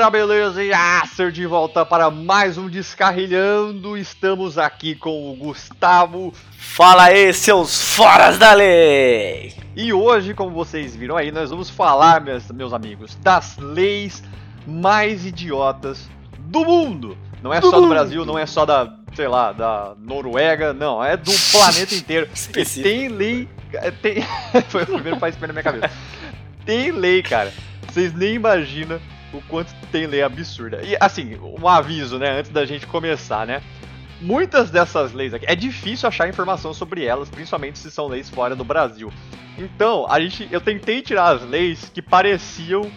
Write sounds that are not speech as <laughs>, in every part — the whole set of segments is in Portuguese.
Galera, beleza? E Acer de volta para mais um Descarrilhando. Estamos aqui com o Gustavo. Fala aí, seus foras da lei! E hoje, como vocês viram aí, nós vamos falar, meus, meus amigos, das leis mais idiotas do mundo. Não é Do só do mundo. Brasil, não é só da, sei lá, da Noruega, não, é do <laughs> planeta inteiro. E tem lei. é, Tem... <laughs> Foi o primeiro país que na minha cabeça. Tem lei, cara. Vocês nem imaginam o quanto tem lei absurda. E assim, um aviso, né, antes da gente começar, né? Muitas dessas leis aqui, é difícil achar informação sobre elas, principalmente se são leis fora do Brasil. Então, a gente, eu tentei tirar as leis que pareciam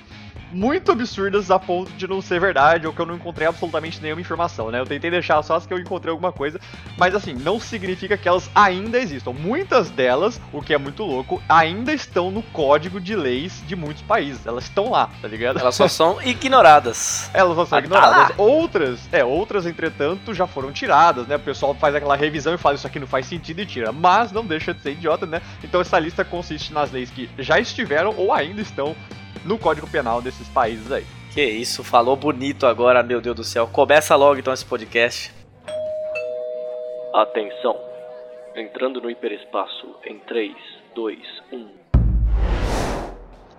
muito absurdas a ponto de não ser verdade ou que eu não encontrei absolutamente nenhuma informação, né? Eu tentei deixar só as que eu encontrei alguma coisa, mas assim, não significa que elas ainda existam. Muitas delas, o que é muito louco, ainda estão no código de leis de muitos países. Elas estão lá, tá ligado? Elas só são ignoradas. <laughs> Elas vão ser Ah, tá ignoradas. Outras, é, outras, entretanto, já foram tiradas, né? O pessoal faz aquela revisão e fala isso aqui não faz sentido e tira. Mas não deixa de ser idiota, né? Então essa lista consiste nas leis que já estiveram ou ainda estão no Código Penal desses países aí. Que isso, falou bonito agora, meu Deus do céu. Começa logo então esse podcast. Atenção! Entrando no hiperespaço em um. 3, 2, 1.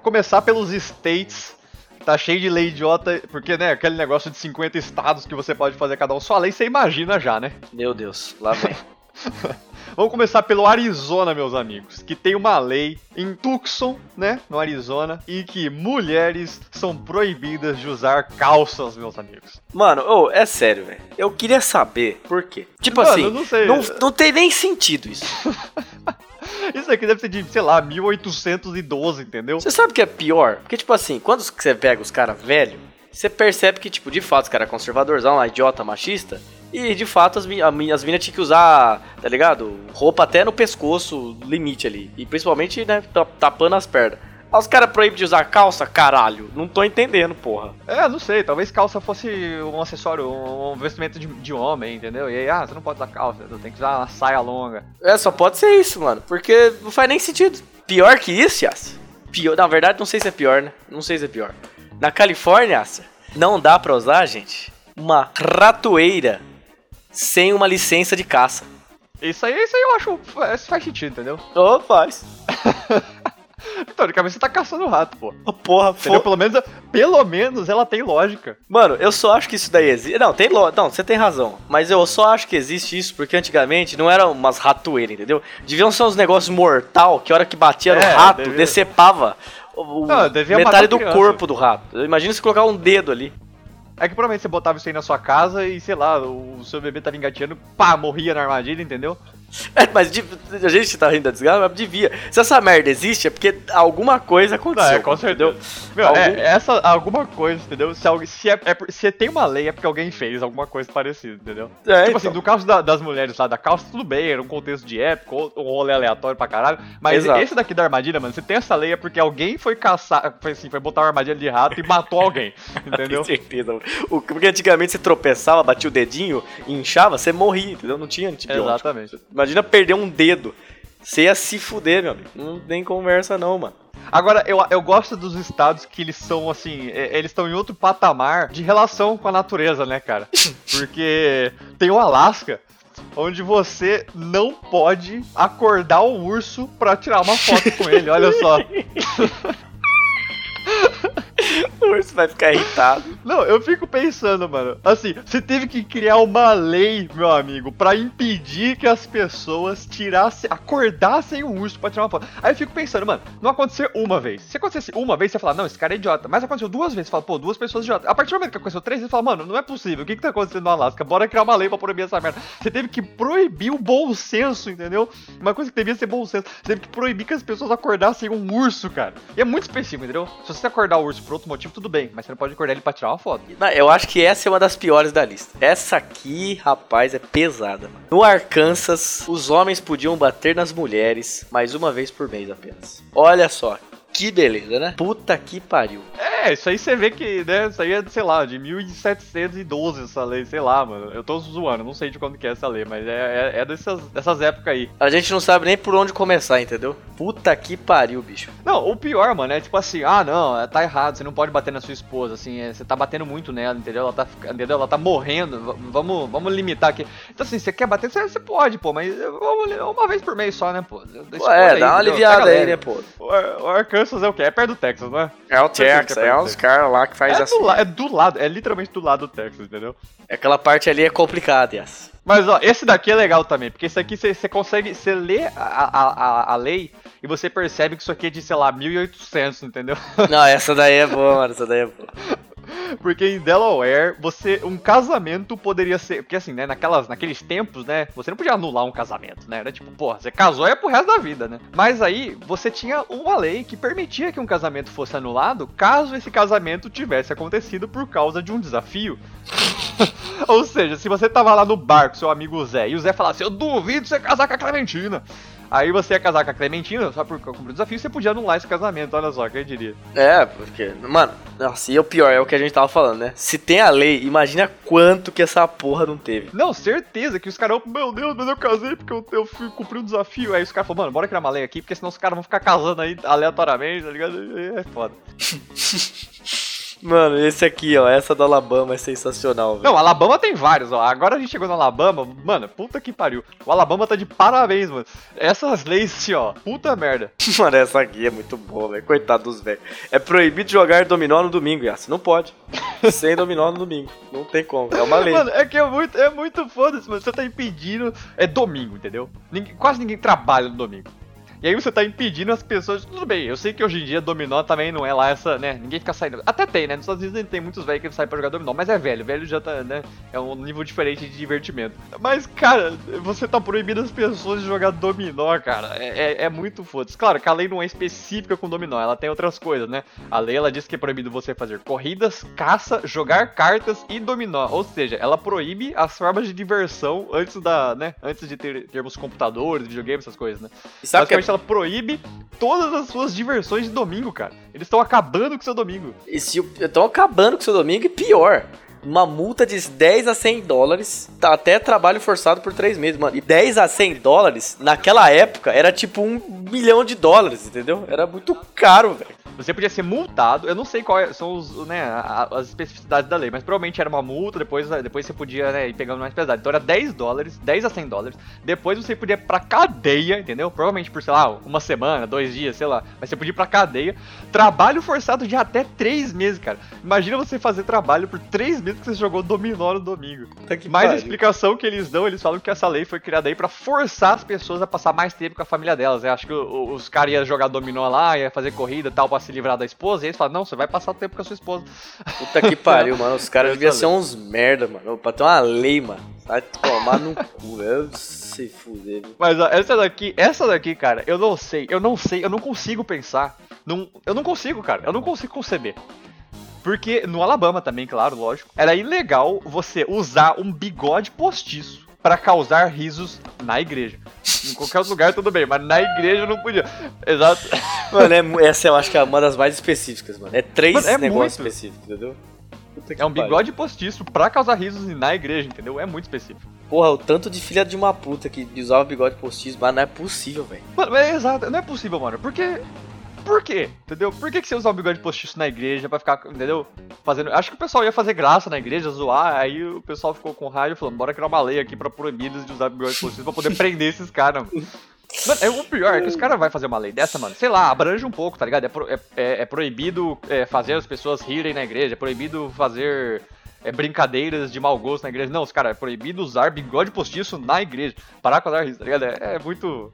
Começar pelos states. Tá cheio de lei idiota, porque, né, aquele negócio de 50 estados que você pode fazer cada um sua lei, você imagina já, né? Meu Deus, lá vem. <laughs> Vamos começar pelo Arizona, meus amigos, que tem uma lei em Tucson, né, no Arizona, e que mulheres são proibidas de usar calças, meus amigos. Mano, ô, é sério, velho. Eu queria saber por quê. Tipo Mano, assim, não sei. não, não tem nem sentido isso. <laughs> Isso aqui deve ser de, sei lá, 1812, entendeu? Você sabe o que é pior? Porque, tipo assim, quando você pega os caras velhos, você percebe que, tipo, de fato, os caras é conservadorzão, lá, idiota, machista. E, de fato, as, as minas tinham que usar, tá ligado? Roupa até no pescoço, limite ali. E, principalmente, né, ta- tapando as pernas. Aí os caras proíbem de usar calça? Caralho. Não tô entendendo, porra. É, não sei, talvez calça fosse um acessório, um vestimento de, de homem, entendeu? E aí, ah, você não pode usar calça, você tem que usar uma saia longa. É, só pode ser isso, mano. Porque não faz nem sentido. Pior que isso, Yas? Pior, na verdade, não sei se é pior, né? Não sei se é pior. Na Califórnia, não dá pra usar, gente, uma ratoeira sem uma licença de caça. Isso aí, isso aí eu acho, isso faz sentido, entendeu? Ô, faz. <laughs> Teoricamente você tá caçando rato, pô. Ô, porra, fo... Pelo menos, pelo menos ela tem lógica. Mano, eu só acho que isso daí existe. Não, tem lo... Não, você tem razão. Mas eu só acho que existe isso porque antigamente não eram umas ratoeiras, entendeu? Deviam ser uns negócios mortal que a hora que batia no É, rato, devia- decepava o, devia metade do criança. corpo do rato. Imagina se colocar um dedo ali. É que provavelmente você botava isso aí na sua casa e, sei lá, o seu bebê tava engateando, pá, morria na armadilha, entendeu? <laughs> É, mas a gente tá rindo da desgraça, mas devia. Se essa merda existe, é porque alguma coisa aconteceu. Não, é, com certeza. Meu, Algum- é, essa, alguma coisa, entendeu? Se, alguém, se, é, é se tem uma lei, é porque alguém fez alguma coisa parecida, entendeu? É, tipo então. assim, no caso da- das mulheres lá da calça, tudo bem, era um contexto de época, ou um rolê aleatório pra caralho. Mas Exato. esse daqui da armadilha, mano, você tem essa lei é porque alguém foi caçar, foi assim, foi botar uma armadilha de rato e matou alguém, <laughs> entendeu? Tenho certeza. O- Porque antigamente você tropeçava, batia o dedinho e inchava, você morria, entendeu? Não tinha antibiótico. Exatamente. Imagina perder um dedo. Você ia se fuder, meu amigo. Não tem conversa não, mano. Agora, eu, eu gosto dos estados que eles são, assim, eles estão em outro patamar de relação com a natureza, né, cara? <laughs> Porque tem o Alasca, onde você não pode acordar o urso pra tirar uma foto com ele, olha só. <laughs> Urso vai ficar irritado. <laughs> Não, eu fico pensando, mano, assim, você teve que criar uma lei, meu amigo, pra impedir que as pessoas tirassem, acordassem o urso pra tirar uma foto. Aí eu fico pensando, mano, não aconteceu uma vez. Se acontecesse uma vez, você fala, não, esse cara é idiota. Mas aconteceu duas vezes, você fala, pô, duas pessoas idiotas. A partir do momento que aconteceu três você fala, mano, não é possível, o que que tá acontecendo no Alasca? Bora criar uma lei pra proibir essa merda. Você teve que proibir o bom senso, entendeu? Uma coisa que devia ser bom senso. Você teve que proibir que as pessoas acordassem um urso, cara. E é muito específico, entendeu? Se você acordar o urso por outro motivo, tudo bem, mas você não pode acordar ele pra tirar uma foto. Não, Eu acho que essa é uma das piores da lista. Essa aqui, rapaz, é pesada, mano. No Arkansas, os homens podiam bater nas mulheres mais uma vez por mês apenas. Olha só. Que beleza, né? Puta que pariu. É, isso aí você vê que, né, isso aí é, sei lá, de 1712 essa lei, sei lá, mano. Eu tô zoando, não sei de quando que é essa lei, mas é, é, é dessas, dessas épocas aí. A gente não sabe nem por onde começar, entendeu? Puta que pariu, bicho. Não, o pior, mano, é tipo assim, ah, não, é, tá errado, você não pode bater na sua esposa, assim, é, você tá batendo muito nela, entendeu? Ela tá, entendeu? Ela tá morrendo, vamos, vamos limitar aqui. Então assim, você quer bater, você, você pode, pô, mas uma vez por mês só, né, pô? Pô, é, dá uma aliviada aí, né, pô? O, o Arkansas é o quê? É perto do Texas, não é? É o Texas, é uns caras lá que faz É do, la- é do lado, é literalmente do lado do Texas, entendeu? Aquela parte ali é complicada, Yas. Mas ó, esse daqui é legal também, porque esse aqui você você consegue, você lê a, a, a, a lei e você percebe que isso aqui é de, sei lá, 1800, entendeu? Não, essa daí é boa, mano. Essa daí é boa. <laughs> Porque em Delaware, você um casamento poderia ser, porque assim, né, naquelas, naqueles tempos, né, você não podia anular um casamento, né? Era tipo, porra, você casou é pro resto da vida, né? Mas aí você tinha uma lei que permitia que um casamento fosse anulado caso esse casamento tivesse acontecido por causa de um desafio. <laughs> Ou seja, se você tava lá no bar com seu amigo Zé e o Zé falasse, eu duvido você casar com a Clementina. Aí você ia casar com a Clementina, só por cumprir o desafio, você podia anular esse casamento, olha só, quem diria. É, porque, mano, nossa, e o pior é o que a gente tava falando, né? Se tem a lei, imagina quanto que essa porra não teve. Não, certeza que os caras, meu Deus, mas eu casei porque eu, eu fui cumprir um desafio. Aí os caras falaram, mano, bora criar uma lei aqui, porque senão os caras vão ficar casando aí aleatoriamente, tá ligado? É foda. <laughs> Mano, esse aqui, ó, essa do Alabama é sensacional, velho. Não, Alabama tem vários, ó. Agora a gente chegou no Alabama, mano, puta que pariu. O Alabama tá de parabéns, mano. Essas leis, assim, ó, puta merda. <laughs> Mano, essa aqui é muito boa, velho. Coitado dos velhos. É proibido jogar dominó no domingo, Yas. Não pode. <laughs> Sem dominó no domingo. Não tem como. É uma lei. Mano, é que é muito, é muito foda-se, mano. Você tá impedindo. É domingo, entendeu? Ninguém- quase ninguém trabalha no domingo. E aí você tá impedindo as pessoas. Tudo bem, eu sei que hoje em dia dominó também não é lá essa, né? Ninguém fica saindo. Até tem, né? Nos Estados Unidos tem muitos velhos que saem pra jogar dominó, mas é velho. Velho já tá, né? É um nível diferente de divertimento. Mas, cara, você tá proibindo as pessoas de jogar dominó, cara. É, é, é muito foda-se. Claro que a lei não é específica com dominó, ela tem outras coisas, né? A lei ela diz que é proibido você fazer corridas, caça, jogar cartas e dominó. Ou seja, ela proíbe as formas de diversão antes da, né? Antes de ter, termos computadores, videogames, essas coisas, né? E sabe que é ela proíbe todas as suas diversões de domingo, cara. Eles estão acabando com seu domingo. E se estão acabando com seu domingo e pior. Uma multa de 10 a 100 dólares, tá até trabalho forçado por 3 meses, mano. E 10 a 100 dólares, naquela época, era tipo um milhão de dólares, entendeu? Era muito caro, velho. Você podia ser multado, eu não sei quais são os, né, as especificidades da lei, mas provavelmente era uma multa, depois, depois você podia né, ir pegando mais pesado. Então era 10 dólares, 10 a 100 dólares. Depois você podia ir pra cadeia, entendeu? Provavelmente por, sei lá, uma semana, dois dias, sei lá. Mas você podia ir pra cadeia. Trabalho forçado de até 3 meses, cara. Imagina você fazer trabalho por 3 meses que você jogou dominó no domingo. Mas a pariu. explicação que eles dão, eles falam que essa lei foi criada aí pra forçar as pessoas a passar mais tempo com a família delas. Eu acho que os caras iam jogar dominó lá, ia fazer corrida e tal pra se livrar da esposa. E eles falam, não, você vai passar tempo com a sua esposa. Puta que pariu, <laughs> mano. Os caras deviam ser uns merda, mano. Pra ter uma lei, mano. Vai tomar no cu, <laughs> velho. Se fuder, viu? Mas ó, essa daqui, essa daqui, cara, eu não sei, eu não sei, eu não consigo pensar. Num, eu não consigo, cara, eu não consigo conceber. Porque no Alabama também, claro, lógico, era ilegal você usar um bigode postiço pra causar risos na igreja. Em qualquer outro lugar tudo bem, mas na igreja não podia. Exato. Mano, é essa eu acho que é uma das mais específicas, mano. É três Mano, é negócios muito. específicos, entendeu? É um bigode postiço pra causar risos na igreja, entendeu? É muito específico. Porra, o tanto de filha de uma puta que usava bigode postiço, mas não é possível, velho. Mano, é exato, não é possível, mano. Porque. Por quê? Entendeu? Por que, que você usar um bigode postiço na igreja pra ficar, entendeu? Fazendo. Acho que o pessoal ia fazer graça na igreja, zoar, aí o pessoal ficou com raiva falando, bora criar uma lei aqui pra proibir eles de usar bigode postiço pra poder <laughs> prender esses caras, mano. É o pior, é que os caras vão fazer uma lei dessa, mano. Sei lá, abrange um pouco, tá ligado? É, pro- é- é- é proibido é, fazer as pessoas rirem na igreja, é proibido fazer é, brincadeiras de mau gosto na igreja. Não, os caras, é proibido usar bigode postiço na igreja. Parar com a riso, tá ligado? É, é muito.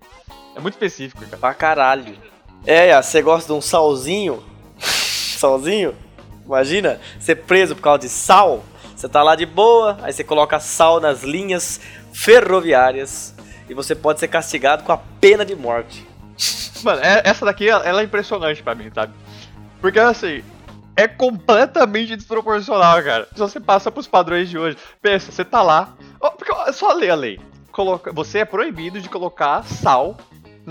É muito específico, cara. Pra caralho. É, Yas, você gosta de um salzinho? <laughs> salzinho? Imagina, ser preso por causa de sal. Você tá lá de boa, aí você coloca sal nas linhas ferroviárias e você pode ser castigado com a pena de morte. <laughs> Mano, é- essa daqui ela é impressionante pra mim, sabe? Porque assim, é completamente desproporcional, cara. Se você passa pros padrões de hoje, pensa, você tá lá. ó, porque é só ler a lei. Coloca, você é proibido de colocar sal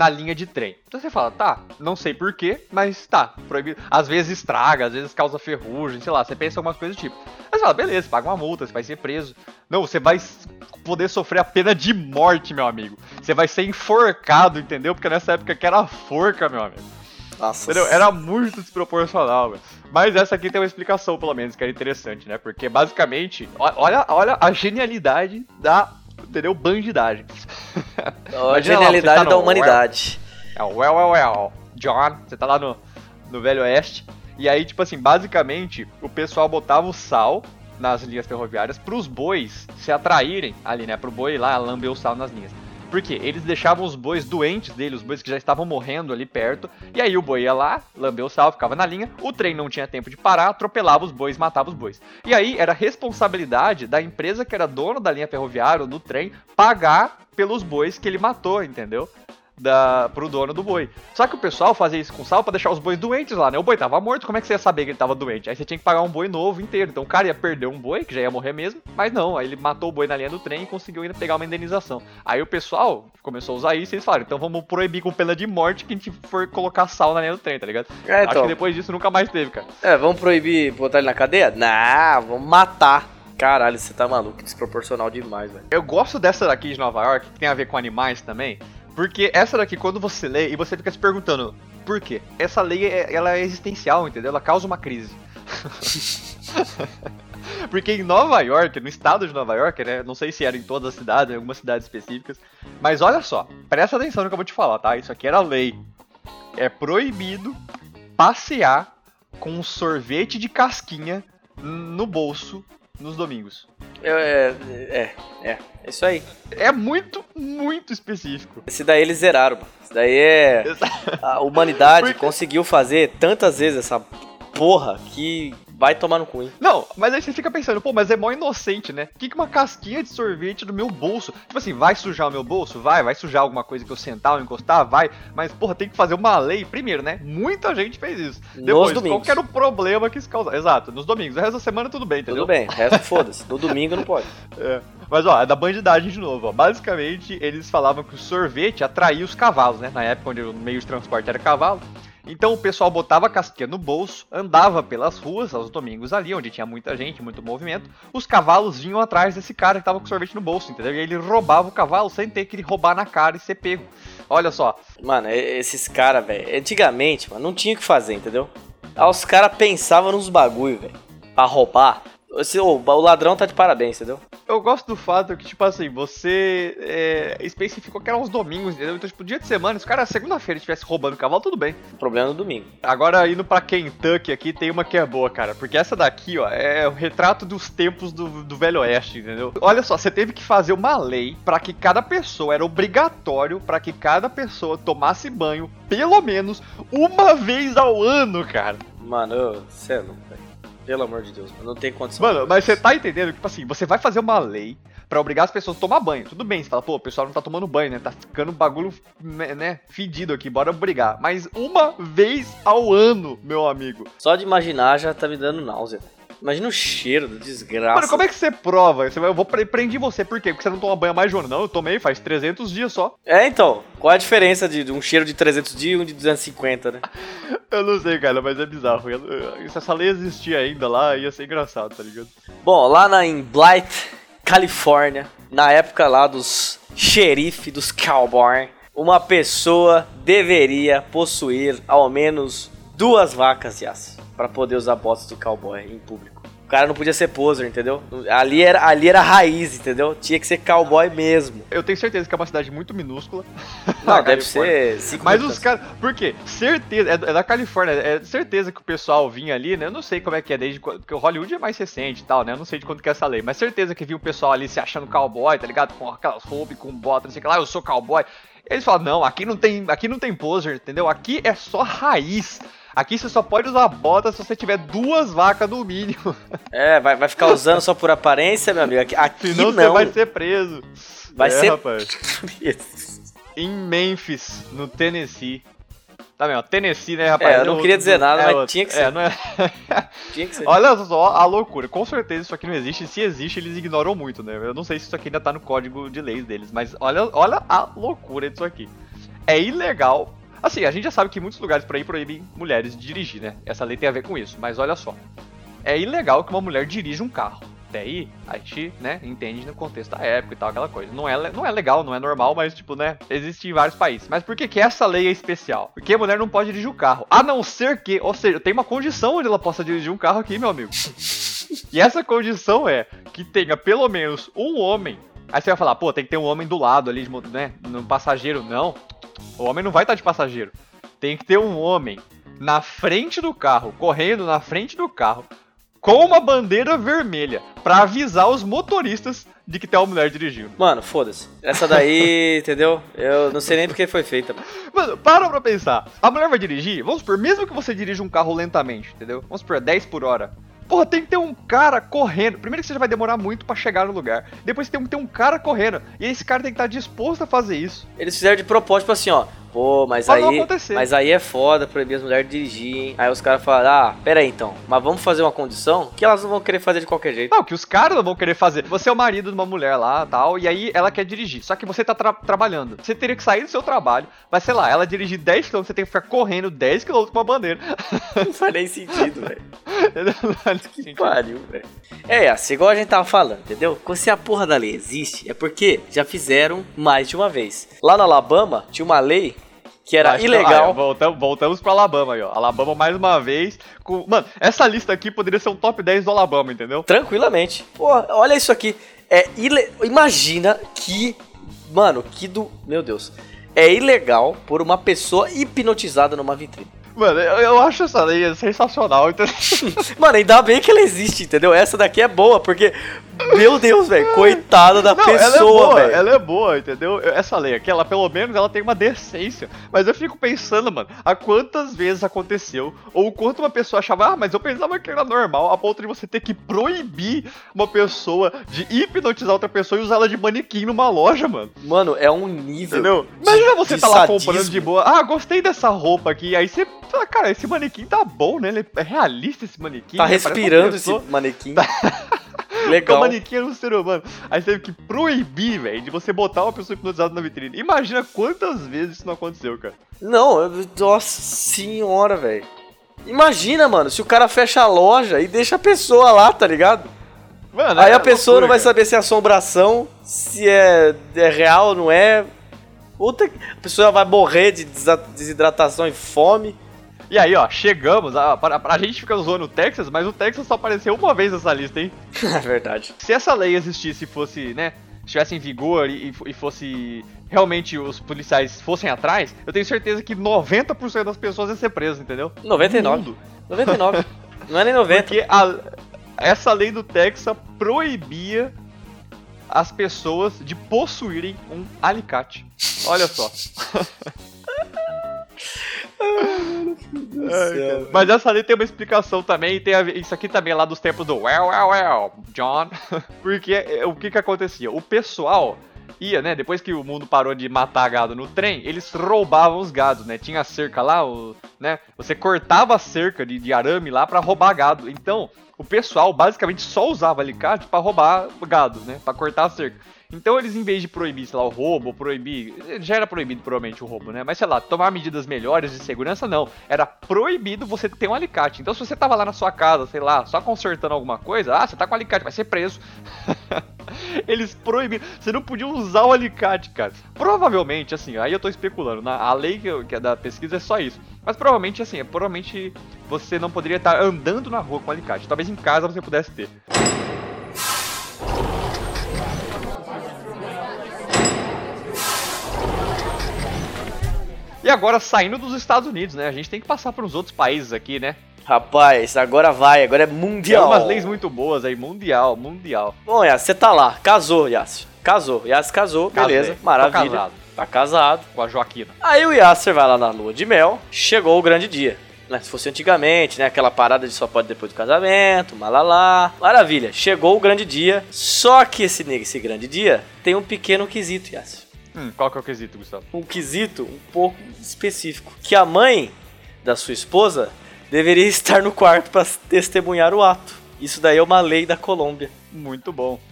na linha de trem. Então você fala, tá, não sei porquê, mas tá, proibido. Às vezes estraga, às vezes causa ferrugem, sei lá, você pensa algumas coisas do tipo. Mas você fala, beleza, paga uma multa, você vai ser preso. Não, você vai poder sofrer a pena de morte, meu amigo. Você vai ser enforcado, entendeu? Porque nessa época que era forca, meu amigo. Nossa. Entendeu? Era muito desproporcional, velho. Mas essa aqui tem uma explicação, pelo menos, que era interessante, né? Porque basicamente, olha, olha a genialidade da, entendeu? Bandidagem. <laughs> A lá, genialidade tá da humanidade. É o well, well, well. John, você tá lá no, no Velho Oeste. E aí, tipo assim, basicamente, o pessoal botava o sal nas linhas ferroviárias pros bois se atraírem ali, né? Pro boi lá lamber o sal nas linhas. Por quê? Eles deixavam os bois doentes dele, os bois que já estavam morrendo ali perto. E aí o boi ia lá, lambeu o sal, ficava na linha. O trem não tinha tempo de parar, atropelava os bois, matava os bois. E aí era responsabilidade da empresa que era dona da linha ferroviária ou do trem pagar pelos bois que ele matou, entendeu? Da, pro dono do boi. Só que o pessoal fazia isso com sal pra deixar os bois doentes lá, né? O boi tava morto, como é que você ia saber que ele tava doente? Aí você tinha que pagar um boi novo inteiro. Então o cara ia perder um boi, que já ia morrer mesmo, mas não, aí ele matou o boi na linha do trem e conseguiu ainda pegar uma indenização. Aí o pessoal começou a usar isso e eles falaram, então vamos proibir com pena de morte que a gente for colocar sal na linha do trem, tá ligado? É, Acho então. que depois disso nunca mais teve, cara. É, vamos proibir botar ele na cadeia? Não, vamos matar. Caralho, você tá maluco, desproporcional demais, velho. Eu gosto dessa daqui de Nova York, que tem a ver com animais também, porque essa daqui, quando você lê e você fica se perguntando por quê? Essa lei, é- ela é existencial, entendeu? Ela causa uma crise. <laughs> porque em Nova York, no estado de Nova York, né? Não sei se era em todas as cidades, em algumas cidades específicas, mas olha só, presta atenção no que eu vou te falar, tá? Isso aqui era lei. É proibido passear com um sorvete de casquinha no bolso nos domingos. É, é, é, é isso aí. É muito, muito específico. Esse daí eles zeraram, mano. Esse daí é. A humanidade <laughs> conseguiu fazer tantas vezes essa porra que vai tomar no cu, hein? Não, mas aí você fica pensando, pô, mas é mó inocente, né? O que, que uma casquinha de sorvete no meu bolso? Tipo assim, vai sujar o meu bolso? Vai. Vai sujar alguma coisa que eu sentar ou encostar? Vai. Mas, porra, tem que fazer uma lei. Primeiro, né? Muita gente fez isso. Nos Depois, domingos. qual que era o problema que isso causa? Exato, nos domingos. O resto da semana tudo bem, entendeu? Tudo bem, o resto foda-se. No domingo não pode. <laughs> É. Mas ó, é da bandidagem de novo, ó. Basicamente, eles falavam que o sorvete atraía os cavalos, né? Na época onde o meio de transporte era cavalo. Então o pessoal botava a casquinha no bolso, andava pelas ruas aos domingos ali, onde tinha muita gente, muito movimento. Os cavalos vinham atrás desse cara que tava com sorvete no bolso, entendeu? E ele roubava o cavalo sem ter que roubar na cara e ser pego. Olha só, Mano, esses caras, velho, antigamente, mano, não tinha o que fazer, entendeu? Aí os caras pensavam nos bagulho, velho, pra roubar. Esse, ô, o ladrão tá de parabéns, entendeu? eu gosto do fato que, tipo assim, você é, especificou que eram os domingos, entendeu? Então, tipo, dia de semana, se o cara segunda-feira estivesse roubando cavalo, tudo bem. O problema é no domingo. Agora, indo pra Kentucky aqui, tem uma que é boa, cara. Porque essa daqui, ó, é o retrato dos tempos do, do Velho Oeste, entendeu? Olha só, você teve que fazer uma lei pra que cada pessoa, era obrigatório pra que cada pessoa tomasse banho pelo menos uma vez ao ano, cara. Mano, você é louco, velho. Pelo amor de Deus, não tem condição. Mano, mas você tá entendendo? Tipo assim, você vai fazer uma lei pra obrigar as pessoas a tomar banho. Tudo bem, você fala, pô, o pessoal não tá tomando banho, né? Tá ficando um bagulho, né, né, fedido aqui, bora obrigar. Mas uma vez ao ano, meu amigo. Só de imaginar já tá me dando náusea. Imagina o cheiro da desgraça. Mano, como é que você prova? Você vai, eu vou pre prender você, por quê? Porque você não toma banho mais de um ano. Não, eu tomei faz 300 dias só. É, então, qual a diferença de, de um cheiro de 300 dias e um de 250, né? <laughs> Eu não sei, cara, mas é bizarro. Se essa lei existir ainda lá, ia ser engraçado, tá ligado? Bom, lá na, em Blythe, Califórnia, na época lá dos xerife, dos cowboy, uma pessoa deveria possuir ao menos duas vacas de aço para poder usar botas do cowboy em público. O cara não podia ser poser, entendeu? Ali era, ali era raiz, entendeu? Tinha que ser cowboy mesmo. Eu tenho certeza que é uma cidade muito minúscula. <laughs> Não, A deve ser cinco Mas mil os caras. Por quê? Certeza. É, é da Califórnia. É certeza que o pessoal vinha ali, né? Eu não sei como é que é desde. Porque o Hollywood é mais recente e tal, né? Eu não sei de quando que é essa lei. Mas certeza que viu o pessoal ali se achando cowboy, tá ligado? Com aquelas roupas, com bota, não sei o que lá. Eu sou cowboy. Eles falam, não, aqui não tem. Aqui não tem poser, entendeu? Aqui é só raiz. Aqui você só pode usar bota se você tiver duas vacas no mínimo. <laughs> É, vai, vai ficar usando só por aparência, meu amigo. Aqui, aqui Senão você não. vai ser preso. Vai É, ser- rapaz. <laughs> Em Memphis, no Tennessee. Tá vendo? Tennessee, né, rapaz? É, eu não queria dizer nada, é mas outro. tinha que É, ser. não é... <laughs> Tinha que ser. Olha só a loucura. Com certeza isso aqui não existe. Se existe, eles ignoram muito, né? Eu não sei se isso aqui ainda tá no código de leis deles. Mas olha, olha a loucura disso aqui. é ilegal. Assim, a gente já sabe que muitos lugares por aí proíbem mulheres de dirigir, né? Essa lei tem a ver com isso. Mas olha só. É ilegal que uma mulher dirija um carro. Até aí, a gente, né, entende no contexto da época e tal, aquela coisa. Não é, não é legal, não é normal, mas, tipo, né, existe em vários países. Mas por que, que essa lei é especial? Porque a mulher não pode dirigir o carro. A não ser que, ou seja, tem uma condição onde ela possa dirigir um carro aqui, meu amigo. E essa condição é que tenha pelo menos um homem. Aí você vai falar, pô, tem que ter um homem do lado ali, né? No passageiro. Não. O homem não vai estar de passageiro. Tem que ter um homem na frente do carro, correndo na frente do carro, com uma bandeira vermelha, para avisar os motoristas de que tem uma mulher dirigindo. Mano, foda-se. Essa daí, <laughs> entendeu? Eu não sei nem porque foi feita. Mano, para pra pensar. A mulher vai dirigir, vamos supor, mesmo que você dirija um carro lentamente, entendeu? Vamos supor, 10 por hora. Porra, tem que ter um cara correndo. Primeiro que você já vai demorar muito para chegar no lugar. Depois tem que ter um cara correndo. E esse cara tem que estar disposto a fazer isso. Eles fizeram de propósito, tipo assim, ó. Pô, mas Pode aí. Mas aí é foda proibir as mulheres de dirigir, hein? Aí os caras falam, ah, pera aí então. Mas vamos fazer uma condição que elas não vão querer fazer de qualquer jeito. Não, que os caras não vão querer fazer. Você é o marido de uma mulher lá tal, e aí ela quer dirigir. Só que você tá tra- trabalhando. Você teria que sair do seu trabalho, mas sei lá, ela dirigir 10 km, você tem que ficar correndo 10 km com uma bandeira. <laughs> Não faz nem sentido, velho. <laughs> Faz sentido. Pariu, velho. É, assim, igual a gente tava falando, entendeu? Se a porra da lei existe, é porque já fizeram mais de uma vez. Lá no Alabama, tinha uma lei que era Acho que- ilegal. ah, voltamos, voltamos pro Alabama aí, ó. Alabama mais uma vez. Com... Mano, essa lista aqui poderia ser um top 10 do Alabama, entendeu? Tranquilamente. Pô, olha isso aqui. É ile... Imagina que. Mano, que do. Meu Deus. É ilegal por uma pessoa hipnotizada numa vitrine. Mano, eu, eu acho essa lei sensacional, entendeu? <laughs> Mano, ainda bem que ela existe, entendeu? Essa daqui é boa, porque. Meu Deus, velho. Coitada da Não, é pessoa, velho. ela é boa, entendeu? Eu- Essa lei aqui, ela pelo menos ela tem uma decência. Mas eu fico pensando, mano, a quantas vezes aconteceu, ou o quanto uma pessoa achava, ah, mas eu pensava que era normal, a ponto de você ter que proibir uma pessoa de hipnotizar outra pessoa e usar ela de manequim numa loja, mano. Mano, é um nível. Entendeu? de- Imagina você de tá lá sadismo. comprando de boa. Ah, gostei dessa roupa aqui. Aí você fala, cara, esse manequim tá bom, né? Ele é realista esse manequim. Tá né? Respirando esse manequim. <laughs> Porque o Legal. manequim era um ser humano. Aí você teve que proibir, velho, de você botar uma pessoa hipnotizada na vitrine. Imagina quantas vezes isso não aconteceu, cara. Não, eu- nossa senhora, velho. Imagina, mano, se o cara fecha a loja e deixa a pessoa lá, tá ligado? Mano, Aí é a pessoa loucura, não vai cara. saber se é assombração, se é, é real ou não é. Puta, que- a pessoa vai morrer de desidratação e fome. E aí, ó, chegamos. A, pra, pra gente ficar zoando o Texas, mas o Texas só apareceu uma vez nessa lista, hein? <laughs> É verdade. Se essa lei existisse e fosse, né, estivesse em vigor e, e fosse realmente os policiais fossem atrás, eu tenho certeza que 90% das pessoas iam ser presas, entendeu? 99. No mundo. 99. <laughs> Não é nem 90. Porque a- essa lei do Texas proibia as pessoas de possuírem um alicate. Olha só. <laughs> Ai. Mas essa lei tem uma explicação também, e tem a isso aqui também é lá dos tempos do well, well, well, John. <laughs> Porque é, o que que acontecia? O pessoal ia, né, depois que o mundo parou de matar gado no trem, eles roubavam os gados, né? Tinha a cerca lá, o, né? Você cortava a cerca de, de arame lá pra roubar gado. Então, o pessoal basicamente só usava alicate pra roubar gado, né? Pra cortar a cerca. Então eles, em vez de proibir, sei lá, o roubo, proibir. Já era proibido provavelmente o roubo, né? Mas sei lá, tomar medidas melhores de segurança, não. Era proibido você ter um alicate. Então se você tava lá na sua casa, sei lá, só consertando alguma coisa, ah, você tá com alicate, vai ser preso. <laughs> Eles proibiram. Você não podia usar o alicate, cara. Provavelmente, assim, aí eu tô especulando. Na, a lei que, que é da pesquisa é só isso. Mas provavelmente, assim, provavelmente você não poderia estar andando na rua com alicate. Talvez em casa você pudesse ter. E agora, saindo dos Estados Unidos, né? A gente tem que passar por uns outros países aqui, né? Rapaz, agora vai, agora é Tem mundial. umas leis muito boas aí, mundial, mundial. Bom, Yas, você tá lá, casou, Yas. Casou, Yas casou, beleza, Casei. Tô maravilha. casado. Tá casado. Com a Joaquina. Aí o Yasser vai lá na lua de mel, chegou o grande dia. Né? Se fosse antigamente, né? Aquela parada de só pode depois do casamento, malalá. Maravilha, chegou o grande dia. Só que esse, esse grande dia tem um pequeno quesito, Yasser. Hum, qual que é o quesito, Gustavo? Um quesito um pouco específico. Que a mãe da sua esposa deveria <laughs> estar no quarto para testemunhar o ato. Isso daí é uma lei da Colômbia. Muito bom. <laughs>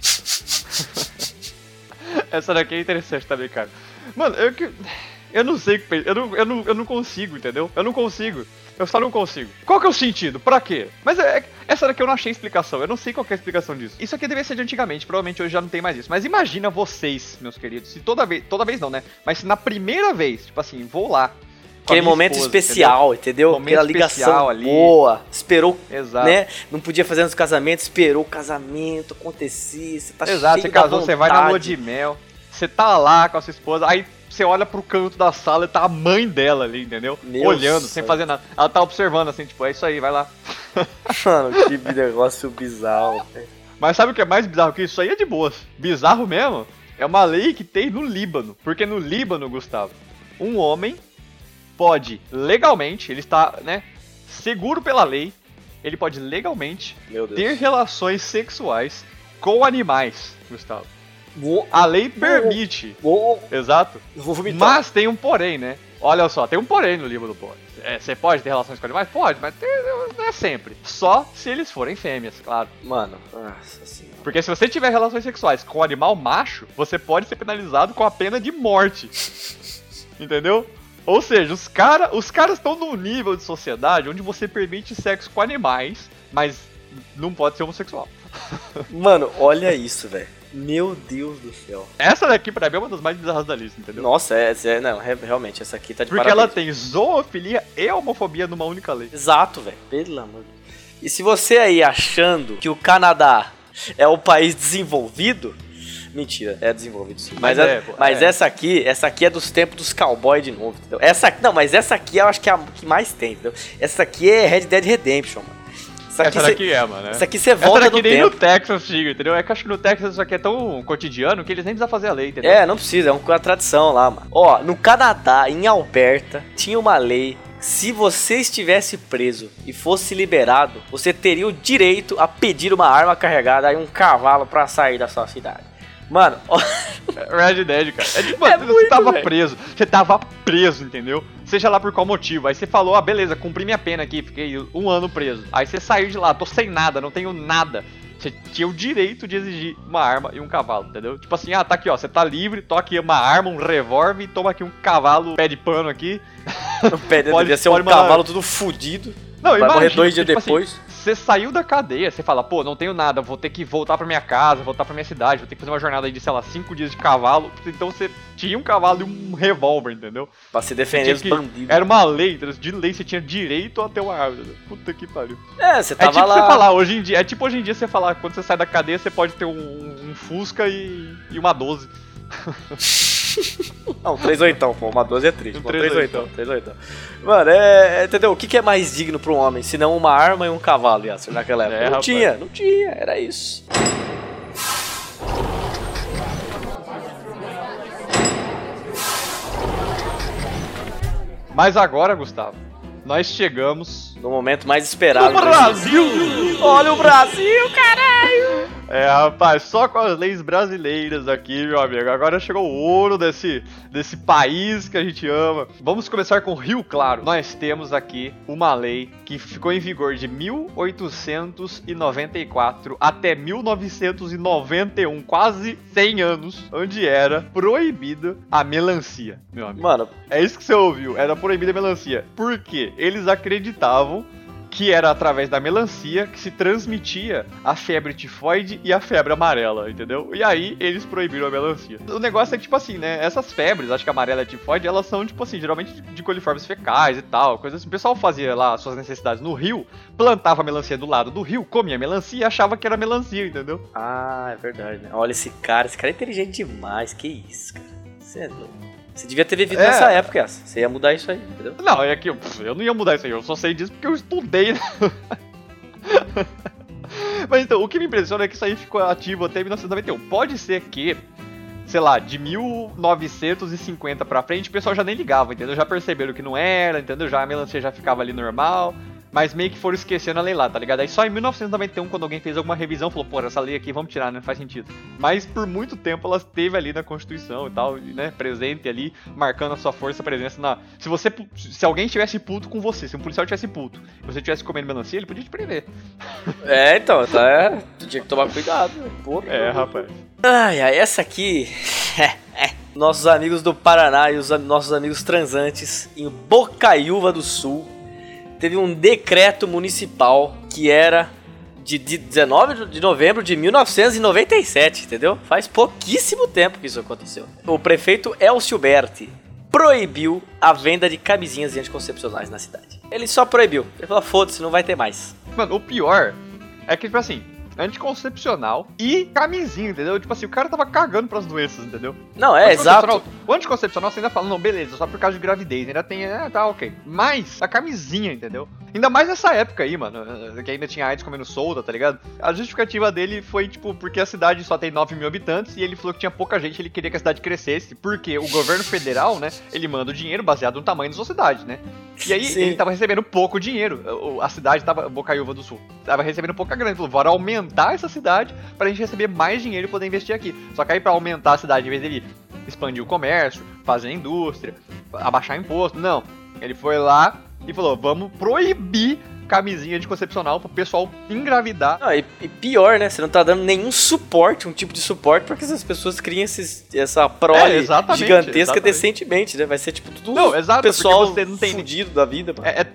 Essa daqui é interessante também, cara. Mano, eu que. Eu não sei o que eu não, eu, não, eu não consigo, entendeu? Eu não consigo. Eu só não consigo. Qual que é o sentido? Pra quê? Mas é, é- essa daqui eu não achei explicação. Eu não sei qual que é a explicação disso. Isso aqui deve ser de antigamente. Provavelmente hoje já não tem mais isso. Mas imagina vocês, meus queridos, se toda vez. Toda vez não, né? Mas se na primeira vez, tipo assim, vou lá. Aquele momento esposa, especial, entendeu? Momento Aquela ligação ali. boa. Esperou, entendeu? Exato. né? Não podia fazer nos casamentos, esperou o casamento acontecer. Você tá Exato, você casou, você vai na lua de mel, você tá lá com a sua esposa, aí você olha pro canto da sala e tá a mãe dela ali, entendeu? Meu Olhando, sem fazer nada. Ela tá observando assim, tipo, é isso aí, vai lá. <laughs> Mano, que negócio bizarro. Mas sabe o que é mais bizarro que isso? Isso aí é de boas. Bizarro mesmo é uma lei que tem no Líbano. Porque no Líbano, Gustavo, um homem pode legalmente, ele está, né, seguro pela lei, ele pode legalmente ter relações sexuais com animais, Gustavo. Vou, A lei permite, vou, exato. vou. Mas tem um porém, né? Olha só, tem um porém no Líbano, pô. É, Você pode ter relações com animais? Pode, mas tem- não é sempre. Só se eles forem fêmeas, claro. Mano, nossa senhora. Porque se você tiver relações sexuais com um animal macho, você pode ser penalizado com a pena de morte. <laughs> Entendeu? Ou seja, os caras os caras estão num nível de sociedade onde você permite sexo com animais, mas não pode ser homossexual. <laughs> Mano, olha isso, velho. Meu Deus do céu. Essa daqui pra mim é uma das mais bizarras da lista, entendeu? Nossa, é, é- não, re- realmente, essa aqui tá de Porque parabéns. ela tem zoofilia e homofobia numa única lei. Exato, velho. Pelo amor de Deus. E se você aí achando que o Canadá é o país desenvolvido, mentira, é desenvolvido sim. Mas, Mas é- é, pô, mas é. essa aqui, essa aqui é dos tempos dos cowboy de novo, entendeu? Essa, não, mas essa aqui eu acho que é a que mais tem, entendeu? Essa aqui é Red Dead Redemption, mano. Essa aqui, Essa cê- daqui é, mano. né? essa aqui você Essa volta daqui no nem tempo. no Texas chega, entendeu? É que eu acho que no Texas isso aqui é tão cotidiano que eles nem precisam fazer a lei, entendeu? É, não precisa, é uma tradição lá, mano. Ó, no Canadá, em Alberta, tinha uma lei. Se você estivesse preso e fosse liberado, você teria o direito a pedir uma arma carregada e um cavalo pra sair da sua cidade. Mano, ó, Red Dead, cara. É tipo, <laughs> É você muito, tava velho. preso. Você tava preso, entendeu? Seja lá por qual motivo. Aí você falou, ah, beleza, cumpri minha pena aqui, fiquei um ano preso. Aí você saiu de lá, tô sem nada, não tenho nada. Você tinha o direito de exigir uma arma e um cavalo, entendeu? Tipo assim, ah, tá aqui, ó, você tá livre, toca aqui uma arma, um revólver e toma aqui um cavalo, pé de pano aqui. <laughs> o pé dele Pode- devia ser um mandar- cavalo tudo fudido. Não, Vai imagina, morrer dois dias tipo assim, depois. Você saiu da cadeia, você fala, pô, não tenho nada, vou ter que voltar pra minha casa, voltar pra minha cidade, vou ter que fazer uma jornada aí de, sei lá, cinco dias de cavalo. Então você tinha um cavalo e um revólver, entendeu? Pra se defender dos bandidos. Era uma lei, de lei você tinha direito a ter uma arma. entendeu? Puta que pariu. É, você É tava tipo lá. você falar hoje em dia, é tipo hoje em dia você falar, quando você sai da cadeia, você pode ter um, um Fusca e, e uma 12. <laughs> <laughs> Não, 3 oitão, pô, uma 12 é triste. Um pô, 3 3 oitão, 3 oitão. Mano, é, é, entendeu? O que, que é mais digno pra um homem, se não uma arma e um cavalo, Yasser, naquela época? É, não rapaz. tinha, não tinha, era isso. Mas agora, Gustavo, nós chegamos. No momento mais esperado. No Brasil! Olha o Brasil, caralho! É, rapaz, só com as leis brasileiras aqui, meu amigo. Agora chegou o ouro desse, desse país que a gente ama. Vamos começar com Rio Claro. Nós temos aqui uma lei que ficou em vigor de 1894 até 1991, quase 100 anos, onde era proibida a melancia, meu amigo. Mano, É isso que você ouviu, era proibida a melancia. Por quê? Eles acreditavam que era através da melancia que se transmitia a febre tifoide e a febre amarela, entendeu? E aí eles proibiram a melancia. O negócio é tipo assim, né? Essas febres, acho que amarela e tifoide, elas são, tipo assim, geralmente de- de coliformes fecais e tal, coisas assim. O pessoal fazia lá suas necessidades no rio, plantava a melancia do lado do rio, comia melancia e achava que era melancia, entendeu? ah, é verdade, né? Olha esse cara, esse cara é inteligente demais, que isso, cara. Você é louco. Você devia ter vivido É. nessa época, essa. Você ia mudar isso aí, entendeu? Não, é que eu, eu não ia mudar isso aí, eu só sei disso porque eu estudei. né? <laughs> Mas então, o que me impressiona é que isso aí ficou ativo até 1991. Pode ser que, sei lá, de 1950 pra frente, o pessoal já nem ligava, entendeu? Já perceberam que não era, entendeu? Já a melancia já ficava ali normal. Mas meio que foram esquecendo a lei lá, tá ligado? Aí só em 1991, quando alguém fez alguma revisão, falou, pô, essa lei aqui vamos tirar, né? Não faz sentido. Mas por muito tempo ela esteve ali na Constituição e tal, né? Presente ali, marcando a sua força, presença na. Se você. Se alguém estivesse puto com você, se um policial estivesse puto e você estivesse comendo melancia, ele podia te prender. <laughs> É, então, tá, é, tu tinha que tomar cuidado, né? Pô, É, rapaz. Ai, ai, essa aqui. <laughs> nossos amigos do Paraná e os nossos amigos transantes em Bocaiúva do Sul, teve um decreto municipal que era de, de 19 de novembro de 1997, entendeu? Faz pouquíssimo tempo que isso aconteceu. O prefeito Elcio Berti proibiu a venda de camisinhas anticoncepcionais na cidade. Ele só proibiu. Ele falou, foda-se, não vai ter mais. Mano, o pior é que, tipo assim, anticoncepcional e camisinha, entendeu? Tipo assim, o cara tava cagando pras doenças, entendeu? Não, é, exato. Anticoncepcional- O anticoncepcional você ainda fala, não, beleza, só por causa de gravidez, ainda tem, é, tá, ok. Mas a camisinha, entendeu? Ainda mais nessa época aí, mano, eh, que ainda tinha AIDS comendo solda, tá ligado? A justificativa dele foi, tipo, porque a cidade só tem 9 mil habitantes e ele falou que tinha pouca gente, ele queria que a cidade crescesse, porque o governo federal, né, ele manda o dinheiro baseado no tamanho da sua cidade, né? E aí Sim. ele tava recebendo pouco dinheiro, a cidade tava, Bocaiúva do Sul, tava recebendo pouca grana, ele falou, bora aumentar essa cidade pra gente receber mais dinheiro e poder investir aqui. Só que aí pra aumentar a cidade, em vez dele expandir o comércio, fazer indústria, abaixar imposto. Não. Ele foi lá e falou: vamos proibir camisinha anticoncepcional pro pessoal engravidar. Não, e, pior, né? Você não tá dando nenhum suporte, um tipo de suporte pra que essas pessoas criem esses, essa prole É, gigantesca exatamente. decentemente, né? Vai ser tipo tudo Não, exato, pessoal você não tem- fudido da vida, mano. É, é-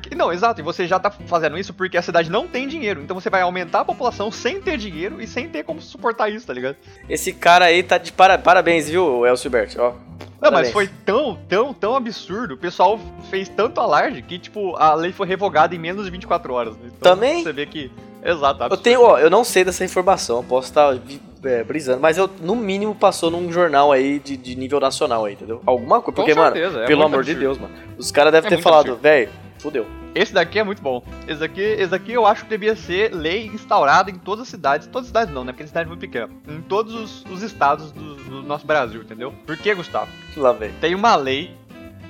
porque, não, exato, e você já tá fazendo isso porque a cidade não tem dinheiro. Então você vai aumentar a população sem ter dinheiro e sem ter como suportar isso, tá ligado? Esse cara aí tá de para- parabéns, viu, Elcio Bert? Ó, Não, Parabéns. mas foi tão, tão, tão absurdo. O pessoal fez tanto alarde que, tipo, a lei foi revogada em menos de 24 horas. Né? Então, Também? Você vê que. Exato, Eu absurdo. tenho, ó, eu não sei dessa informação, posso estar vi- é, brisando, mas eu, no mínimo, passou num jornal aí de, de nível nacional aí, entendeu? Alguma coisa, porque, mano, certeza, é pelo amor de absurdo. Deus, mano, os caras devem É ter falado, velho, fudeu. Esse daqui é muito bom. Esse daqui, esse daqui eu acho que devia ser lei instaurada em todas as cidades. Todas as cidades não, né? Porque a cidade é muito pequena. Em todos os, os estados do, do nosso Brasil, entendeu? Por que, Gustavo? Lá, velho. Tem uma lei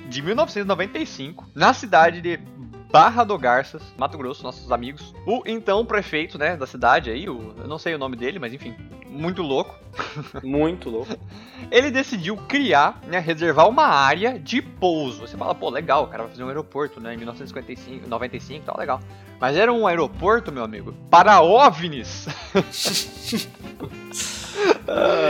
de 1995 na cidade de Barra do Garças, Mato Grosso, nossos amigos. O então prefeito, né, da cidade aí, o, eu não sei o nome dele, mas enfim, muito louco. <laughs> Muito louco. Ele decidiu criar, né, reservar uma área de pouso. Você fala, pô, legal, o cara vai fazer um aeroporto, né, em 1955, 95, tal, legal. Mas era um aeroporto, meu amigo, para OVNIs. <laughs>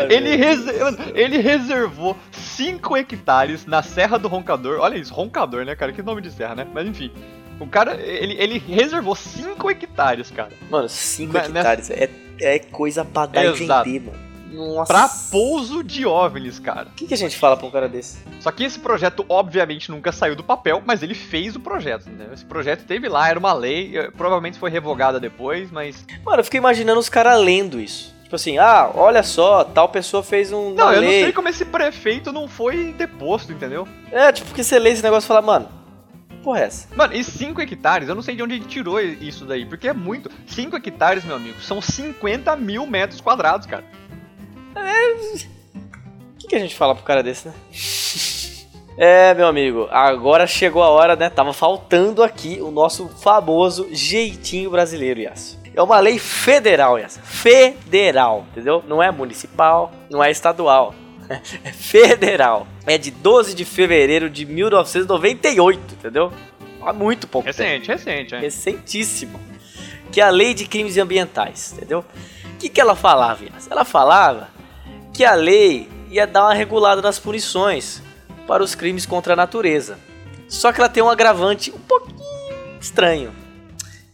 Ele, rese- mano, ele reservou 5 hectares na Serra do Roncador. Olha isso, Roncador, né, cara? Que nome de serra, né? Mas enfim. O cara, ele, ele reservou 5 hectares, cara. Mano, 5 Na- hectares é, é coisa pra dar Exato. e vender, mano. Nossa. Pra pouso de OVNIs, cara. O que, que a gente fala pra um cara desse? Só que esse projeto, obviamente, nunca saiu do papel, mas ele fez o projeto, né? Esse projeto teve lá, era uma lei, eh, provavelmente foi revogada depois, mas. Mano, eu fico imaginando os caras lendo isso. Tipo assim, ah, olha só, tal pessoa fez um. Não, eu não sei como esse prefeito não foi deposto, entendeu? É, tipo, porque você lê esse negócio e fala, mano, porra é essa? Mano, e 5 hectares, eu não sei de onde ele tirou isso daí, porque é muito. 5 hectares, meu amigo, são 50 mil metros quadrados, cara. O que, que a gente fala pro cara desse, né? <laughs> É, meu amigo, agora chegou a hora, né? Tava faltando aqui o nosso famoso jeitinho brasileiro, Yas. É uma lei federal, Yas. Federal, entendeu? Não é municipal, não é estadual. <laughs> É federal. É de 12 de fevereiro de 1998, entendeu? Há muito pouco tempo. Recente, recente, hein? recentíssimo, que é a Lei de Crimes Ambientais, entendeu? O que, que ela falava, Yas? Ela falava que a lei ia dar uma regulada nas punições para os crimes contra a natureza. Só que ela tem um agravante um pouquinho estranho,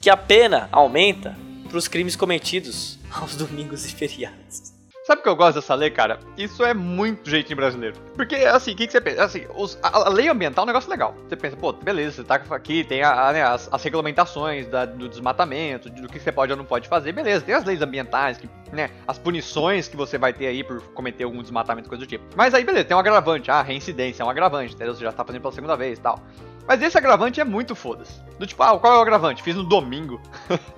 que a pena aumenta para os crimes cometidos <laughs> aos domingos e feriados. Sabe o que eu gosto dessa lei, cara? Isso é muito jeitinho brasileiro. Porque, assim, o que, que você pensa? Assim, os- a, a lei ambiental é um negócio legal. Você pensa, pô, beleza, você tá aqui, tem a- a, né, as, as regulamentações da- do desmatamento, de- do que você pode ou não pode fazer, beleza. Tem as leis ambientais, que, né, as punições que você vai ter aí por cometer algum desmatamento, coisa do tipo. Mas aí, beleza, tem um agravante. Ah, reincidência é um agravante, entendeu? Você já tá fazendo pela segunda vez e tal. Mas esse agravante é muito foda-se. Do tipo, ah, qual é o agravante? Fiz no domingo.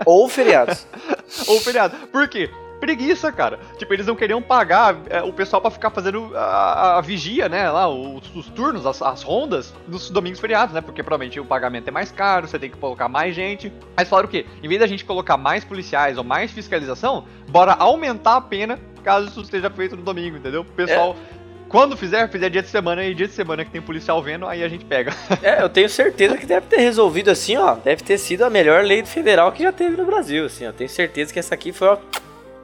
Ou feriados. <laughs> Ou feriado. Por quê? Preguiça, cara. Tipo, eles não queriam pagar é, o pessoal pra ficar fazendo a, a vigia, né? Lá, os, os turnos, as, as rondas nos domingos feriados, né? Porque provavelmente o pagamento é mais caro, você tem que colocar mais gente. Mas falaram o quê? Em vez da gente colocar mais policiais ou mais fiscalização, bora aumentar a pena caso isso esteja feito no domingo, entendeu? O pessoal. Quando fizer, fizer dia de semana e dia de semana que tem policial vendo, aí a gente pega. <laughs> É, eu tenho certeza que deve ter resolvido assim, ó. Deve ter sido a melhor lei federal que já teve no Brasil, assim, ó. Tenho certeza que essa aqui foi, ó,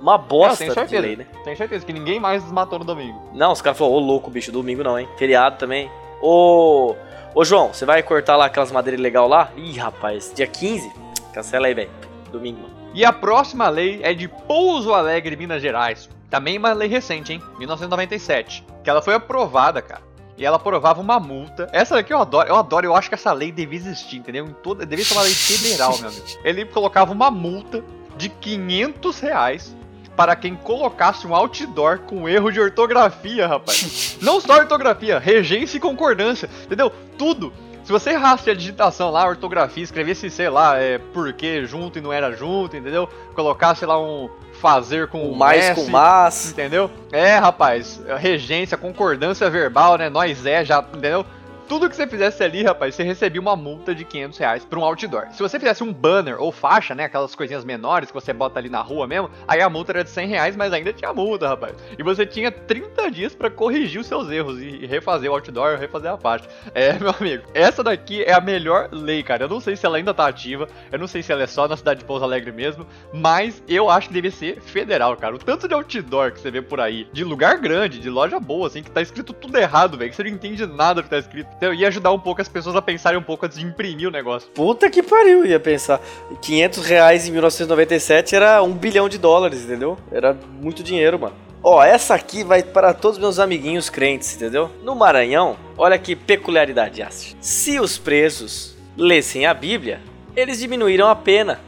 Uma É, eu bosta tenho de certeza. lei, né? Tenho certeza que ninguém mais desmatou no domingo. Não, os caras falaram, ô louco, bicho, domingo não, hein? Feriado também. Ô. Ô João, você vai cortar lá aquelas madeiras legal lá? Ih, rapaz, dia 15? Cancela aí, velho. Domingo, mano. E a próxima lei é de Pouso Alegre, Minas Gerais. Também uma lei recente, hein? 1997. Que ela foi aprovada, cara. E ela aprovava uma multa. Essa daqui eu adoro, eu adoro, eu acho que essa lei devia existir, entendeu? Em toda, devia ser uma lei federal, meu amigo. Ele colocava uma multa de 500 reais para quem colocasse um outdoor com erro de ortografia, rapaz. <laughs> Não só ortografia, regência e concordância, entendeu? Tudo. Se você errasse a digitação lá, a ortografia, escrevesse, sei lá, é, porquê junto e não era junto, entendeu? Colocasse lá um fazer com O mais S, com mas. Entendeu? É, rapaz, regência, concordância verbal, né? Nós é, já, entendeu? Tudo que você fizesse ali, rapaz, você recebia uma multa de 500 reais pra um outdoor. Se você fizesse um banner ou faixa, né? Aquelas coisinhas menores que você bota ali na rua mesmo, aí a multa era de 100 reais, mas ainda tinha multa, rapaz. E você tinha 30 dias pra corrigir os seus erros e refazer o outdoor, refazer a faixa. É, <laughs> meu amigo, essa daqui é a melhor lei, cara. Eu não sei se ela ainda tá ativa, eu não sei se ela é só na cidade de Pouso Alegre mesmo, mas eu acho que deve ser federal, cara. O tanto de outdoor que você vê por aí, de lugar grande, de loja boa, assim, que tá escrito tudo errado, velho, que você não entende nada que tá escrito. Então ia ajudar um pouco as pessoas a pensarem um pouco antes de imprimir o negócio. Puta que pariu, ia pensar. 500 reais em 1997 era um bilhão de dólares, entendeu? Era muito dinheiro, mano. Ó, essa aqui vai para todos meus amiguinhos crentes, entendeu? No Maranhão, olha que peculiaridade, Astrid. Se os presos lessem a Bíblia, eles diminuíram a pena.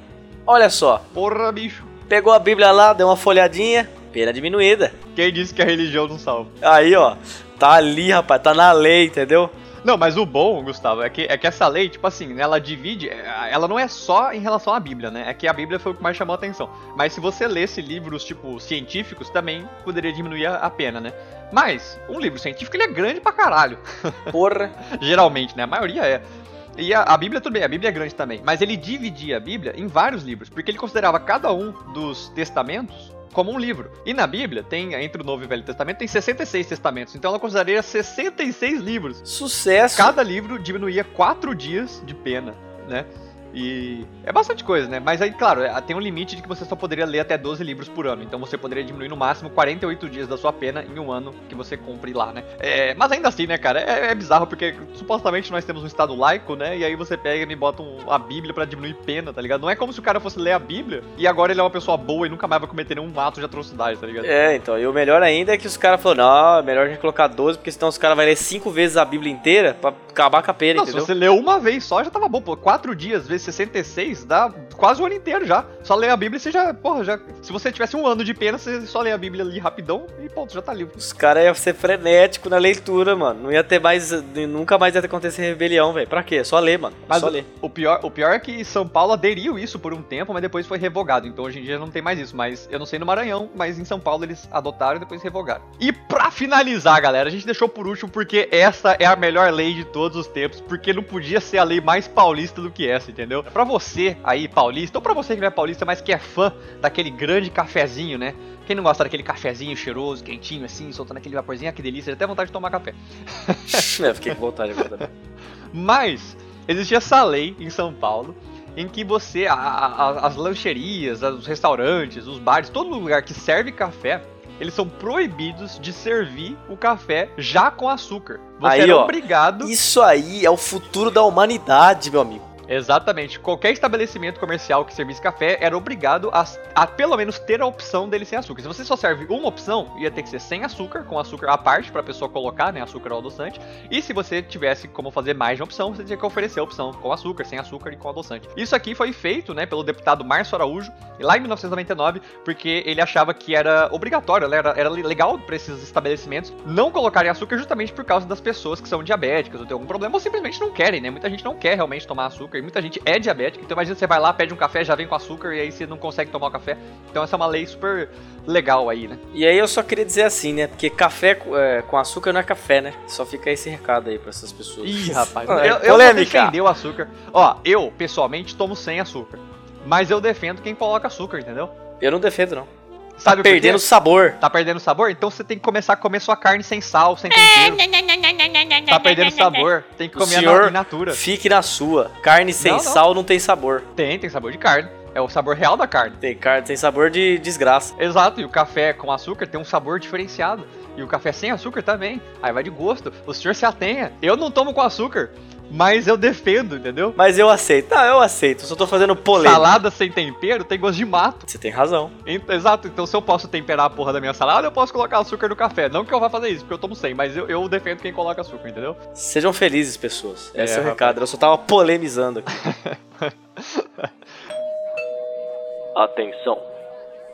Olha só, Porra, bicho. pegou a Bíblia lá, deu uma folhadinha, pena diminuída. Quem disse que a religião não salva? Aí, ó, tá ali, rapaz, tá na lei, entendeu? Não, mas o bom, Gustavo, é que, é que essa lei, tipo assim, ela divide. é, Ela não é só em relação à Bíblia, né? É que a Bíblia foi o que mais chamou a atenção. Mas se você lesse livros, tipo, científicos, também poderia diminuir a, a pena, né? Mas, um livro científico, ele é grande pra caralho. <laughs> Porra. Geralmente, né? A maioria é. E a, a Bíblia, tudo bem, a Bíblia é grande também. Mas ele dividia a Bíblia em vários livros, porque ele considerava cada um dos testamentos como um livro. E na Bíblia, tem entre o Novo e o Velho Testamento, tem 66 testamentos. Então ela consideraria 66 livros. Sucesso. Cada livro diminuía 4 dias de pena, né? E é bastante coisa, né? Mas aí, claro, é- tem um limite de que você só poderia ler até 12 livros por ano. Então você poderia diminuir no máximo 48 dias da sua pena em um ano que você cumpre lá, né? É, mas ainda assim, né, cara? É, é bizarro porque supostamente nós temos um estado laico, né? E aí você pega e bota um- a Bíblia pra diminuir pena, tá ligado? Não é como se o cara fosse ler a Bíblia e agora ele é uma pessoa boa e nunca mais vai cometer nenhum ato de atrocidade, tá ligado? É, então, e o melhor ainda é que os caras falaram, não, é melhor a gente colocar 12, porque senão os caras vão ler 5 vezes a Bíblia inteira pra acabar com a pena, Não, se entendeu? você leu uma vez só, já tava bom, pô. Quatro dias vezes 66 dá quase o ano inteiro já. Só ler a Bíblia e você já, porra, já. Se você tivesse um ano de pena, você só lê a Bíblia ali rapidão e ponto, já tá livre. Os caras iam ser frenético na leitura, mano. Não ia ter mais. Nunca mais ia acontecer rebelião, velho. Pra quê? Só ler, mano. Mas Só o, ler. o pior, o pior é que São Paulo aderiu isso por um tempo, mas depois foi revogado. Então hoje em dia não tem mais isso. Mas eu não sei no Maranhão, mas em São Paulo eles adotaram e depois revogaram. E pra finalizar, galera, a gente deixou por último porque essa é a melhor lei de todos os tempos. Porque não podia ser a lei mais paulista do que essa, entendeu? Pra você aí, paulista, ou pra você que não é paulista, mas que é fã daquele grande cafezinho, né? Quem não gosta daquele cafezinho cheiroso, quentinho, assim, soltando aquele vaporzinho, ah, que delícia, dá até vontade de tomar café. <laughs> é, fiquei com vontade agora. Mas existia essa lei em São Paulo em que você, a- a- as lancherias, os restaurantes, os bares, todo lugar que serve café, eles são proibidos de servir o café já com açúcar. Você Aí, era ó, obrigado. Isso aí é o futuro da humanidade, meu amigo. Exatamente. Qualquer estabelecimento comercial que servisse café era obrigado a, a pelo menos ter a opção dele sem açúcar. Se você só serve uma opção, ia ter que ser sem açúcar, com açúcar à parte pra pessoa colocar, né, açúcar ou adoçante. E se você tivesse como fazer mais de uma opção, você tinha que oferecer a opção com açúcar, sem açúcar e com adoçante. Isso aqui foi feito, né, pelo deputado Márcio Araújo, lá em 1999, porque ele achava que era obrigatório, era, era legal para esses estabelecimentos não colocarem açúcar justamente por causa das pessoas que são diabéticas ou tem algum problema ou simplesmente não querem, né? Muita gente não quer realmente tomar açúcar e muita gente é diabética. Então imagina você vai lá, pede um café, já vem com açúcar e aí você não consegue tomar o café. Então essa é uma lei super legal aí, né? E aí eu só queria dizer assim, né? Porque café com- é, com açúcar não é café, né? Só fica esse recado aí pra essas pessoas. Ih, rapaz, <laughs> É, eu, eu polêmica. defender o açúcar. Ó, eu, pessoalmente, tomo sem açúcar. Mas eu defendo quem coloca açúcar, entendeu? Eu não defendo, não. Sabe quê? Perdendo sabor. Tá perdendo sabor? Então você tem que começar a comer sua carne sem sal, sem tempero. Tá perdendo sabor. Tem que O comer a in natura. Fique na sua. Carne sem Não, não. sal não tem sabor. Tem, tem sabor de carne. é o sabor real da carne. Tem carne, tem sabor de desgraça. Exato, e o café com açúcar tem um sabor diferenciado. E o café sem açúcar também. Aí vai de gosto. O senhor se atenha. Eu não tomo com açúcar, mas eu defendo, entendeu? Mas eu aceito. Não, eu aceito. Só tô fazendo polêmica. Salada sem tempero tem gosto de mato. Você tem razão. Exato, então se eu posso temperar a porra da minha salada, eu posso colocar açúcar no café. Não que eu vá fazer isso, porque eu tomo sem, mas eu, eu defendo quem coloca açúcar, entendeu? Sejam felizes, pessoas. Esse é, É, o rapaz. recado. Eu só tava polemizando aqui. <laughs> Atenção.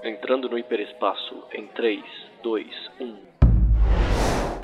Entrando no hiperespaço em um. 3, 2, 1.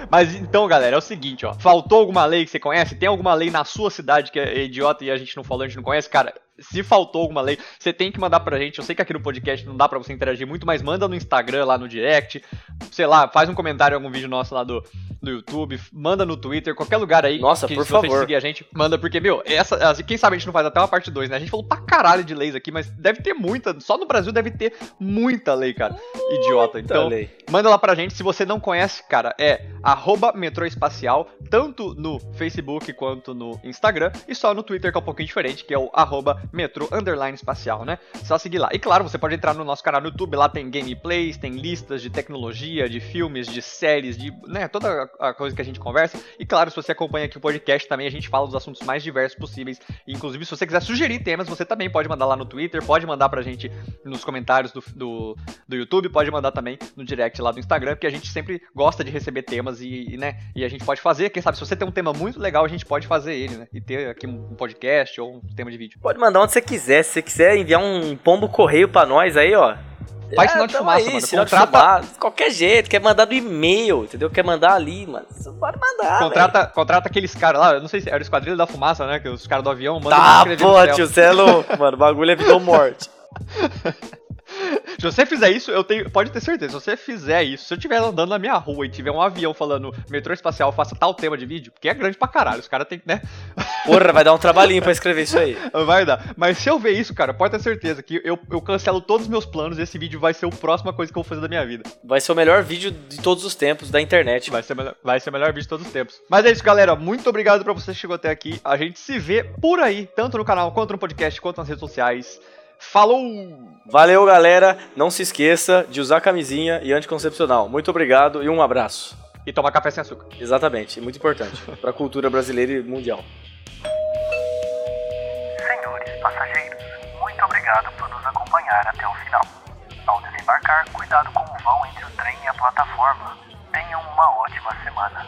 Mas então, galera, é o seguinte, ó. Faltou alguma lei que você conhece? Tem alguma lei na sua cidade que é idiota e a gente não falou, a gente não conhece? Cara, se faltou alguma lei, você tem que mandar pra gente. Eu sei que aqui no podcast não dá pra você interagir muito, mas manda no Instagram, lá no direct. Sei lá, faz um comentário em algum vídeo nosso lá do, do YouTube, manda no Twitter, qualquer lugar aí. Nossa, que, por se você favor. seguir a gente, manda, porque, meu, essa, quem sabe a gente não faz até uma parte 2, né? A gente falou pra caralho de leis aqui, mas deve ter muita. Só no Brasil deve ter muita lei, cara. Idiota. Então, lei. Manda lá pra gente, se você não conhece, cara, é arroba metrô espacial, tanto no Facebook quanto no Instagram, e só no Twitter que é um pouquinho diferente, que é o arroba metrô underline espacial, né? Só seguir lá. E claro, você pode entrar no nosso canal no YouTube, lá tem gameplays, tem listas de tecnologia, de filmes, de séries, de, né, toda a coisa que a gente conversa. E claro, se você acompanha aqui o podcast também, a gente fala dos assuntos mais diversos possíveis. E, inclusive, se você quiser sugerir temas, você também pode mandar lá no Twitter, pode mandar pra gente nos comentários do, do, do YouTube, pode mandar também no direct lá do Instagram, porque a gente sempre gosta de receber temas e, e, né, e a gente pode fazer, quem sabe, se você tem um tema muito legal, a gente pode fazer ele, né, e ter aqui um podcast ou um tema de vídeo. Pode mandar onde você quiser. Se você quiser enviar um pombo correio pra nós aí, ó. Faz sinal de fumaça, aí, mano. sinal de Contrata- fumaça, qualquer jeito, quer mandar do e-mail, entendeu? Quer mandar ali, mano. Você pode mandar. Contrata, contrata aqueles caras lá, eu não sei se era o Esquadrilha da Fumaça, né, que os caras do avião mandam Tá, pô, tio, você é louco, mano. O bagulho é vida ou morte. <laughs> Se você fizer isso, eu tenho. Pode ter certeza, se você fizer isso, se eu estiver andando na minha rua e tiver um avião falando metrô espacial, faça tal tema de vídeo, porque é grande pra caralho, os caras têm que, né? <laughs> Porra, vai dar um trabalhinho pra escrever isso aí. Vai dar. Mas se eu ver isso, cara, pode ter certeza que eu, eu cancelo todos os meus planos e esse vídeo vai ser a próxima coisa que eu vou fazer da minha vida. Vai ser o melhor vídeo de todos os tempos da internet. Vai ser, o melhor- vai ser o melhor vídeo de todos os tempos. Mas é isso, galera. Muito obrigado pra você que chegou até aqui. A gente se vê por aí, tanto no canal, quanto no podcast, quanto nas redes sociais. Falou! Valeu, galera. Não se esqueça de usar camisinha e anticoncepcional. Muito obrigado e um abraço. E tomar café sem açúcar. Exatamente, muito importante <laughs> para a cultura brasileira e mundial. Senhores passageiros, muito obrigado por nos acompanhar até o final. Ao desembarcar, cuidado com o vão entre o trem e a plataforma. Tenham uma ótima semana.